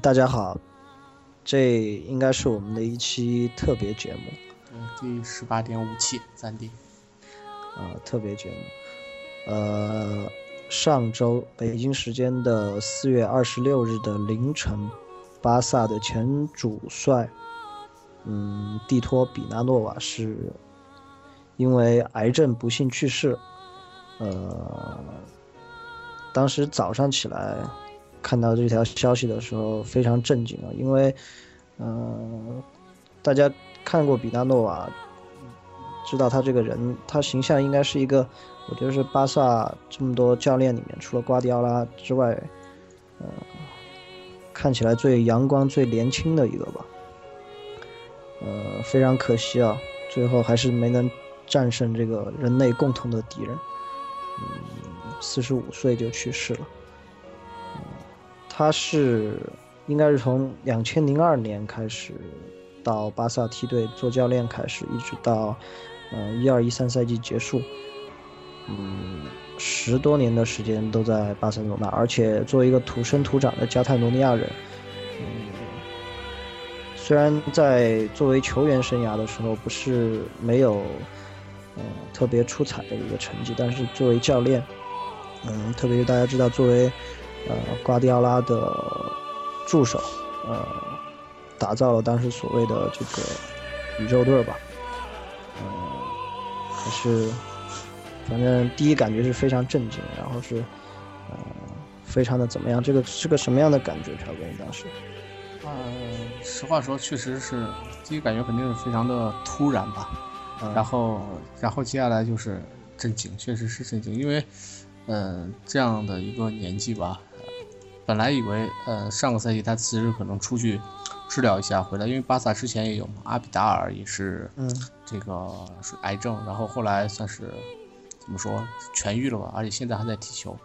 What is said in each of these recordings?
大家好，这应该是我们的一期特别节目，嗯，第十八点五期暂定。啊，特别节目。呃，上周北京时间的四月二十六日的凌晨，巴萨的前主帅，嗯，蒂托比纳诺瓦是因为癌症不幸去世。呃，当时早上起来看到这条消息的时候非常震惊啊，因为，嗯，大家看过比达诺瓦。知道他这个人，他形象应该是一个，我觉得是巴萨这么多教练里面，除了瓜迪奥拉之外，呃，看起来最阳光、最年轻的一个吧。呃，非常可惜啊，最后还是没能战胜这个人类共同的敌人。嗯，四十五岁就去世了。他是应该是从两千零二年开始到巴萨梯队做教练开始，一直到。嗯，一二一三赛季结束，嗯，十多年的时间都在巴塞罗那，而且作为一个土生土长的加泰罗尼亚人，嗯，虽然在作为球员生涯的时候不是没有，嗯，特别出彩的一个成绩，但是作为教练，嗯，特别是大家知道，作为呃瓜迪奥拉的助手，呃，打造了当时所谓的这个宇宙队吧。呃，还是，反正第一感觉是非常震惊，然后是，呃，非常的怎么样？这个是个什么样的感觉？朴哥，你当时？嗯，实话说，确实是第一感觉肯定是非常的突然吧。然后，然后接下来就是震惊，确实是震惊，因为，嗯，这样的一个年纪吧，本来以为，呃，上个赛季他其实可能出去。治疗一下回来，因为巴萨之前也有嘛，阿比达尔也是，嗯，这个是癌症，然后后来算是怎么说痊愈了吧，而且现在还在踢球。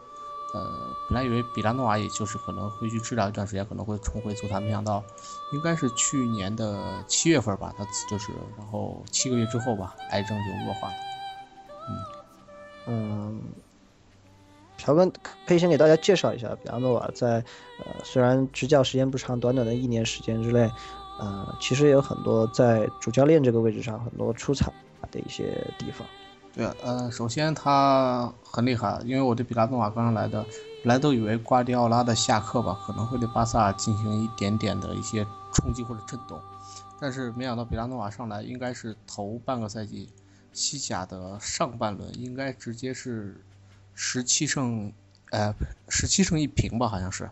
呃，本来以为比拉诺瓦也就是可能会去治疗一段时间，可能会重回足坛，没想到应该是去年的七月份吧，他就是，然后七个月之后吧，癌症就恶化了。嗯，嗯。乔哥可以先给大家介绍一下，比拉诺瓦在，呃，虽然执教时间不长，短短的一年时间之内，呃，其实也有很多在主教练这个位置上很多出彩的一些地方。对，呃，首先他很厉害，因为我对比拉诺瓦刚刚来的，本来都以为瓜迪奥拉的下课吧，可能会对巴萨进行一点点的一些冲击或者震动，但是没想到比拉诺瓦上来，应该是头半个赛季，西甲的上半轮应该直接是。十七胜，呃，十七胜一平吧，好像是，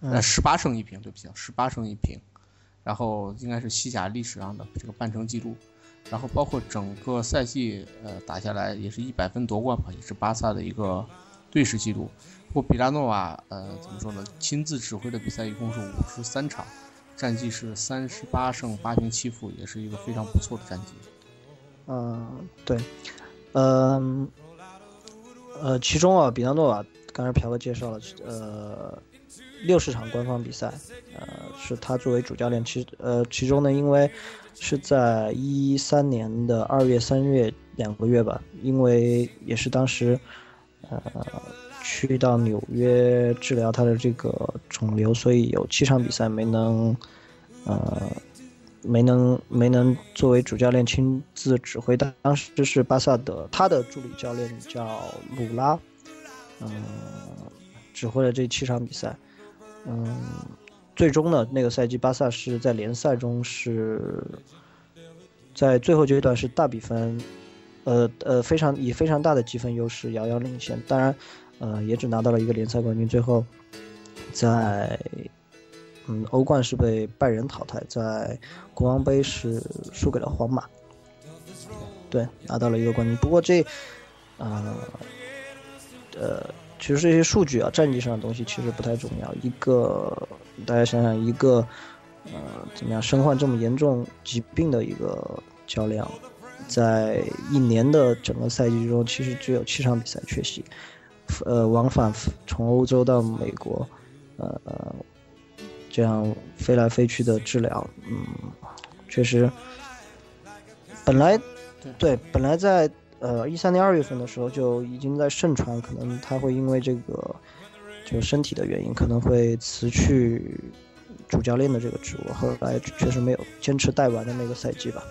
呃，十八胜一平，对不起，十八胜一平，然后应该是西甲历史上的这个半程记录，然后包括整个赛季，呃，打下来也是一百分夺冠吧，也是巴萨的一个队史记录。不过比拉诺瓦，呃，怎么说呢？亲自指挥的比赛一共是五十三场，战绩是三十八胜八平七负，也是一个非常不错的战绩。嗯，对，嗯。呃，呃其中啊，比纳诺瓦刚才朴哥介绍了，呃，六十场官方比赛，呃，是他作为主教练。其呃，其中呢，因为是在一三年的二月、三月两个月吧，因为也是当时，呃，去到纽约治疗他的这个肿瘤，所以有七场比赛没能，呃。没能没能作为主教练亲自指挥，当当时是巴萨的他的助理教练叫鲁拉，嗯，指挥了这七场比赛，嗯，最终呢那个赛季巴萨是在联赛中是在最后阶段是大比分，呃呃非常以非常大的积分优势遥遥领先，当然，呃也只拿到了一个联赛冠军，最后在。嗯，欧冠是被拜仁淘汰，在国王杯是输给了皇马，对，拿到了一个冠军。不过这，呃，呃，其实这些数据啊，战绩上的东西其实不太重要。一个，大家想想，一个，呃，怎么样，身患这么严重疾病的一个教练，在一年的整个赛季中，其实只有七场比赛缺席，呃，往返从欧洲到美国，呃。这样飞来飞去的治疗，嗯，确实，本来对本来在呃一三年二月份的时候就已经在盛传，可能他会因为这个就身体的原因可能会辞去主教练的这个职务，后来确实没有坚持带完的那个赛季吧。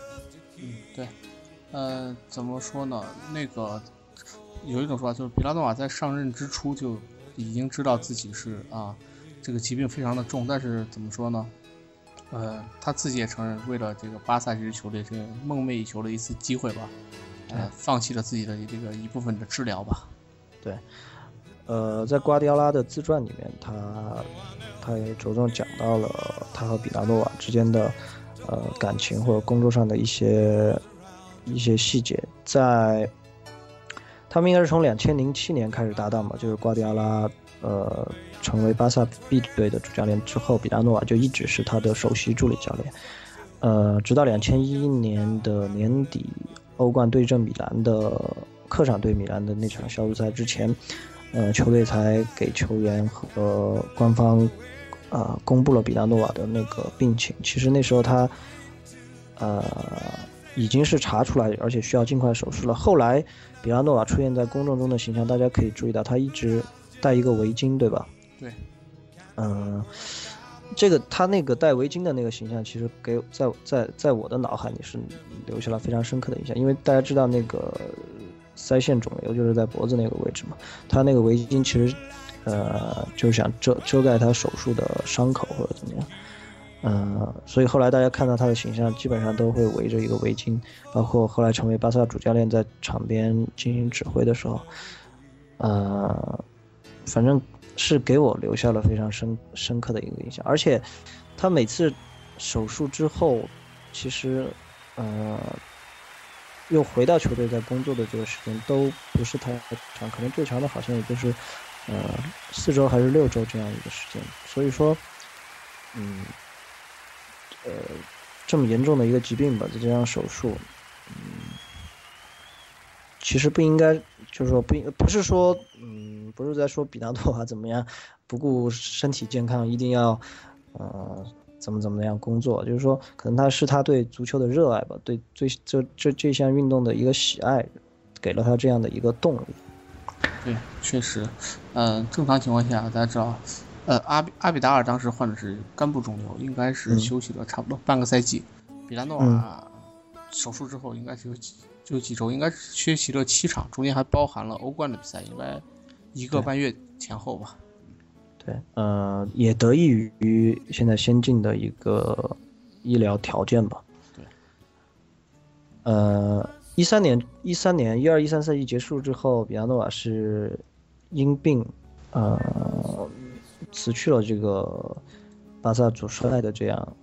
嗯，对，呃，怎么说呢？那个有一种说法就是，比拉诺瓦在上任之初就已经知道自己是啊，这个疾病非常的重，但是怎么说呢？呃，他自己也承认，为了这个巴萨这支球队，这个梦寐以求的一次机会吧，呃，放弃了自己的这个一部分的治疗吧。对，呃，在瓜迪奥拉的自传里面，他他也着重讲到了他和比达诺瓦之间的呃感情或者工作上的一些一些细节。在他们应该是从两千零七年开始搭档吧，就是瓜迪奥拉呃。成为巴萨 B 队的主教练之后，比拉诺瓦就一直是他的首席助理教练。呃，直到两千一一年的年底，欧冠对阵米兰的客场对米兰的那场小组赛之前，呃，球队才给球员和官方啊公布了比拉诺瓦的那个病情。其实那时候他呃已经是查出来，而且需要尽快手术了。后来比拉诺瓦出现在公众中的形象，大家可以注意到他一直戴一个围巾，对吧？对，嗯，这个他那个戴围巾的那个形象，其实给在在在我的脑海里是留下了非常深刻的印象，因为大家知道那个腮腺肿瘤就是在脖子那个位置嘛，他那个围巾其实呃就是想遮遮盖他手术的伤口或者怎么样，嗯，所以后来大家看到他的形象，基本上都会围着一个围巾，包括后来成为巴萨主教练在场边进行指挥的时候，呃，反正。是给我留下了非常深深刻的一个印象，而且他每次手术之后，其实呃又回到球队在工作的这个时间都不是太长，可能最长的好像也就是呃四周还是六周这样一个时间。所以说，嗯，呃这么严重的一个疾病吧，再加上手术，嗯。其实不应该，就是说不应不是说，嗯，不是在说比纳多瓦怎么样不顾身体健康，一定要，呃，怎么怎么样工作，就是说可能他是他对足球的热爱吧，对对这这这项运动的一个喜爱，给了他这样的一个动力。对，确实，嗯，正常情况下大家知道，呃，阿比阿比达尔当时患的是肝部肿瘤，应该是休息了差不多半个赛季，比拉诺瓦手术之后应该是有几。就几周，应该是缺席了七场，中间还包含了欧冠的比赛，应该一个半月前后吧。对，呃，也得益于现在先进的一个医疗条件吧。对。呃，一三年，一三年一二一三赛季结束之后，比亚诺瓦是因病呃辞去了这个巴萨主帅的这样，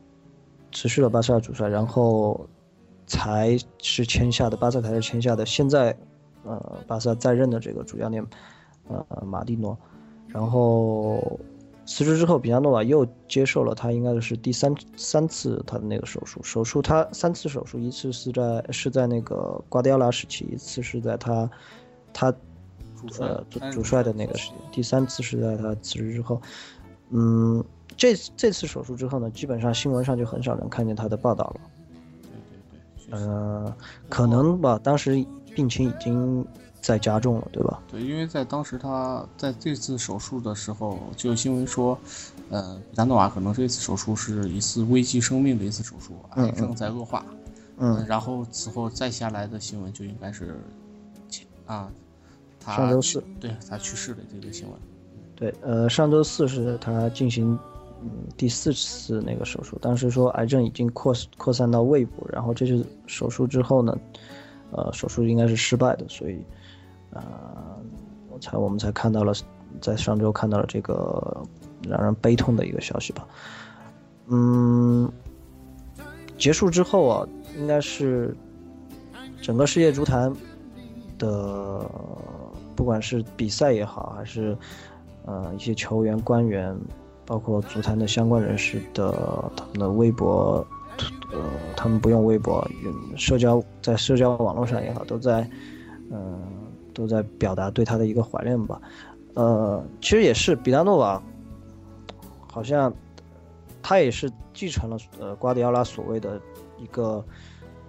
辞去了巴萨主帅，然后。才是签下的，巴萨才是签下的。现在，呃，巴萨在任的这个主教练，呃，马蒂诺，然后辞职之后，比亚诺瓦又接受了他应该是第三三次他的那个手术。手术他三次手术，一次是在是在那个瓜迪奥拉时期，一次是在他他呃主主帅的那个时间，第三次是在他辞职之后。嗯，这这次手术之后呢，基本上新闻上就很少能看见他的报道了。呃，可能吧，当时病情已经在加重了，对吧？对，因为在当时他在这次手术的时候，就有新闻说，呃，比达诺瓦可能这次手术是一次危及生命的一次手术，癌症在恶化。嗯，然后此后再下来的新闻就应该是，啊，他上周四，对他去世的这个新闻。对，呃，上周四是他进行。嗯，第四次那个手术，当时说癌症已经扩扩散到胃部，然后这次手术之后呢，呃，手术应该是失败的，所以，呃，我才我们才看到了，在上周看到了这个让人悲痛的一个消息吧。嗯，结束之后啊，应该是整个世界足坛的，不管是比赛也好，还是呃一些球员官员。包括足坛的相关人士的他们的微博，呃，他们不用微博，社交在社交网络上也好，都在，嗯，都在表达对他的一个怀念吧。呃，其实也是比拉诺瓦，好像他也是继承了呃瓜迪奥拉所谓的一个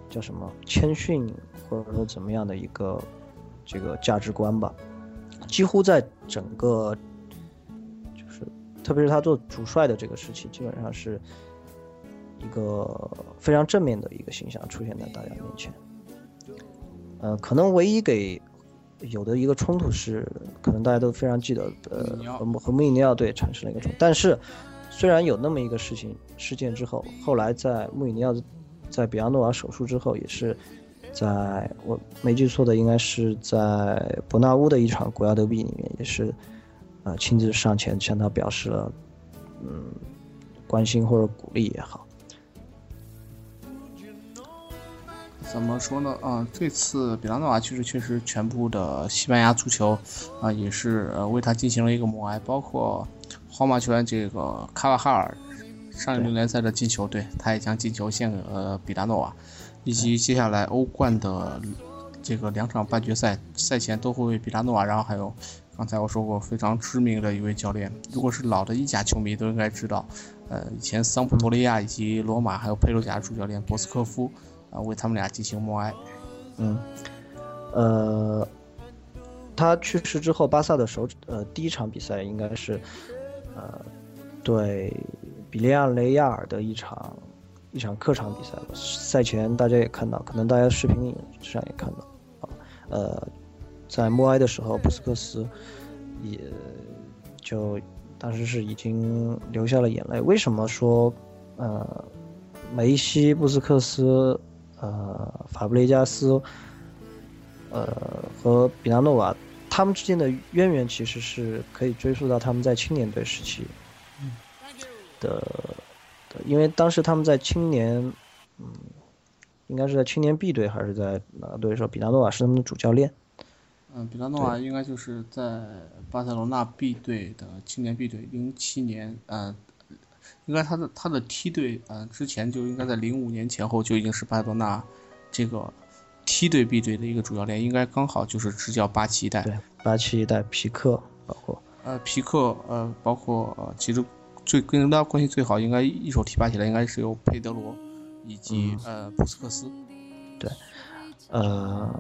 叫什么谦逊或者说怎么样的一个这个价值观吧，几乎在整个。特别是他做主帅的这个时期，基本上是一个非常正面的一个形象出现在大家面前。呃，可能唯一给有的一个冲突是，可能大家都非常记得，呃，和和穆里尼奥队产生了一个冲突。但是，虽然有那么一个事情事件之后，后来在穆里尼奥在比亚诺瓦手术之后，也是在我没记错的，应该是在伯纳乌的一场国家德比里面，也是呃亲自上前向他表示了嗯关心或者鼓励也好。怎么说呢？啊，这次比拉诺瓦其实确实全部的西班牙足球啊，也是呃为他进行了一个默哀，包括皇马球员这个卡瓦哈尔上一轮联赛的进球，对，他也将进球献给了比拉诺瓦，以及接下来欧冠的这个两场半决赛赛前都会为比拉诺瓦，然后还有刚才我说过非常知名的一位教练，如果是老的意甲球迷都应该知道，呃，以前桑普多利亚以及罗马还有佩鲁贾主教练博斯科夫。啊，为他们俩进行默哀。嗯，呃，他去世之后，巴萨的首呃第一场比赛应该是呃对比利亚雷亚尔的一场一场客场比赛吧。赛前大家也看到，可能大家视频上也看到啊。呃，在默哀的时候，布斯克斯也就当时是已经流下了眼泪。为什么说呃梅西、布斯克斯？呃，法布雷加斯，呃，和比拉诺瓦，他们之间的渊源其实是可以追溯到他们在青年队时期的，因为当时他们在青年，嗯，应该是在青年 B 队还是在哪个队？时候比拉诺瓦是他们的主教练。嗯，比拉诺瓦应该就是在巴塞罗那 B 队的青年 B 队，零七年，呃。应该他的他的梯队，嗯，之前就应该在零五年前后就已经是巴塞罗那这个梯队 B 队的一个主教练，应该刚好就是执教八七一代。对，八七一代皮克，包括呃皮克，呃，包括呃，其实最跟他关系最好，应该一手提拔起来，应该是由佩德罗以及呃布斯克斯。对，呃，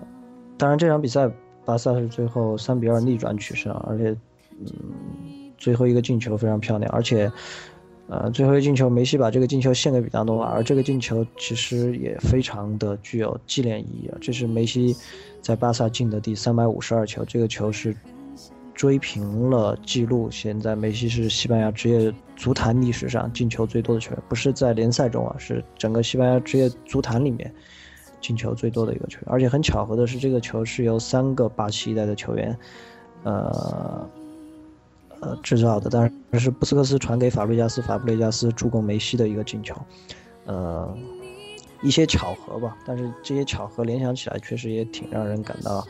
当然这场比赛巴萨是最后三比二逆转取胜，而且嗯，最后一个进球非常漂亮，而且。呃，最后一个进球，梅西把这个进球献给比达诺瓦，而这个进球其实也非常的具有纪念意义啊。这是梅西在巴萨进的第三百五十二球，这个球是追平了记录。现在梅西是西班牙职业足坛历史上进球最多的球员，不是在联赛中啊，是整个西班牙职业足坛里面进球最多的一个球员。而且很巧合的是，这个球是由三个巴西一代的球员，呃。呃，制造的，但是是布斯克斯传给法布雷加斯，法布雷加斯助攻梅西的一个进球，呃，一些巧合吧，但是这些巧合联想起来，确实也挺让人感到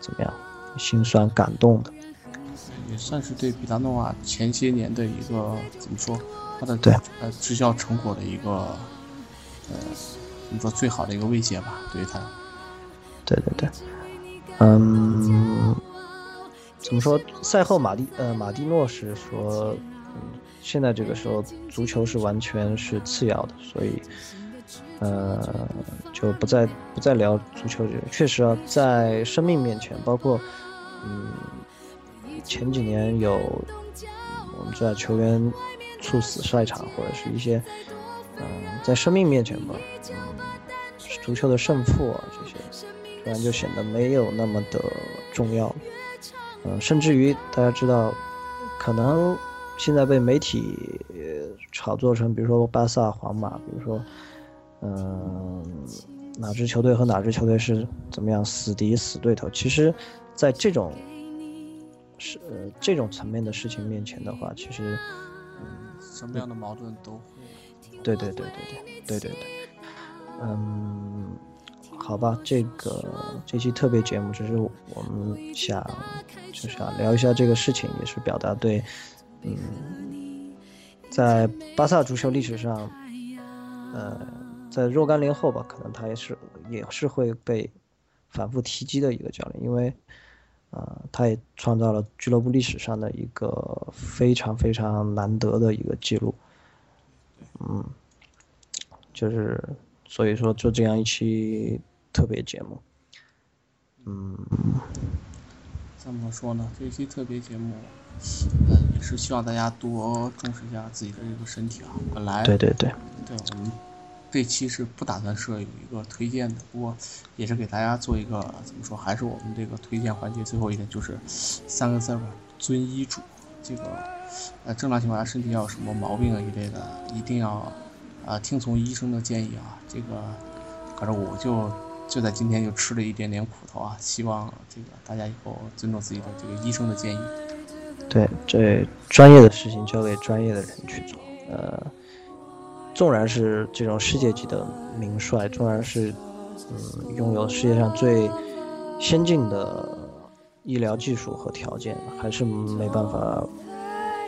怎么样，心酸感动的。也算是对比达诺瓦前些年的一个怎么说，他的对呃执教成果的一个呃怎么说最好的一个慰藉吧，对于他。对对对，嗯。怎么说？赛后马蒂呃马蒂诺是说，嗯，现在这个时候足球是完全是次要的，所以，呃，就不再不再聊足球这个。确实啊，在生命面前，包括嗯前几年有我们知道球员猝死赛场，或者是一些嗯在生命面前吧，嗯，足球的胜负啊这些，突然就显得没有那么的重要。嗯，甚至于大家知道，可能现在被媒体炒作成，比如说巴萨、皇马，比如说，嗯，哪支球队和哪支球队是怎么样死敌、死对头？其实，在这种是呃这种层面的事情面前的话，其实，嗯，什么样的矛盾都。对对对对对对对对，嗯。好吧，这个这期特别节目就是我们想就想聊一下这个事情，也是表达对，嗯，在巴萨足球历史上，呃，在若干年后吧，可能他也是也是会被反复提及的一个教练，因为，呃，他也创造了俱乐部历史上的一个非常非常难得的一个记录，嗯，就是所以说做这样一期。特别节目，嗯，怎么说呢？这期特别节目，嗯，也是希望大家多重视一下自己的这个身体啊。本来对对对，对我们这期是不打算设有一个推荐的，不过也是给大家做一个怎么说，还是我们这个推荐环节最后一点就是三个字吧，遵医嘱。这个呃，正常情况下身体要有什么毛病啊一类的，一定要啊听从医生的建议啊。这个反正我就就在今天就吃了一点点苦头啊，希望这个大家以后尊重自己的这个医生的建议。对，这专业的事情交给专业的人去做。呃，纵然是这种世界级的名帅，纵然是嗯拥有世界上最先进的医疗技术和条件，还是没办法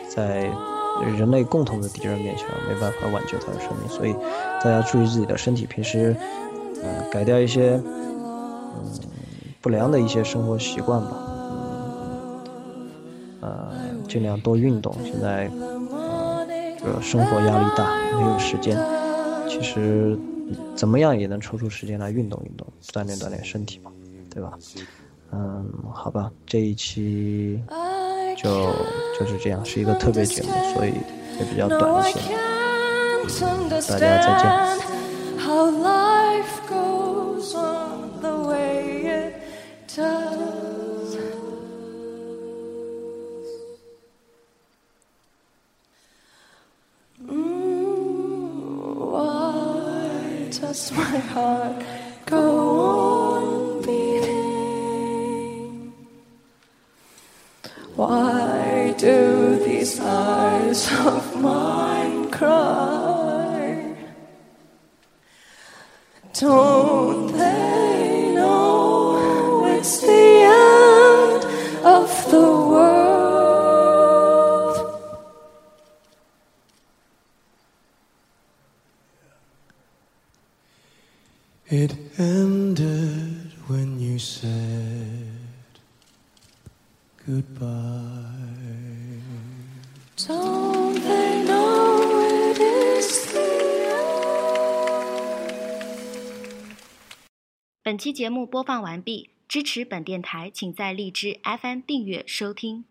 在人类共同的敌人面前没办法挽救他的生命。所以大家注意自己的身体，平时嗯改掉一些嗯不良的一些生活习惯吧。呃，尽量多运动。现在，呃，这生活压力大，没有时间。其实，怎么样也能抽出时间来运动运动，锻炼锻炼身体嘛，对吧？嗯，好吧，这一期就就是这样，是一个特别节目，所以也比较短一些。大家再见。my heart It ended when you said goodbye. Don't they know it is the end? 本期节目播放完毕，支持本电台，请在荔枝 FM 订阅收听。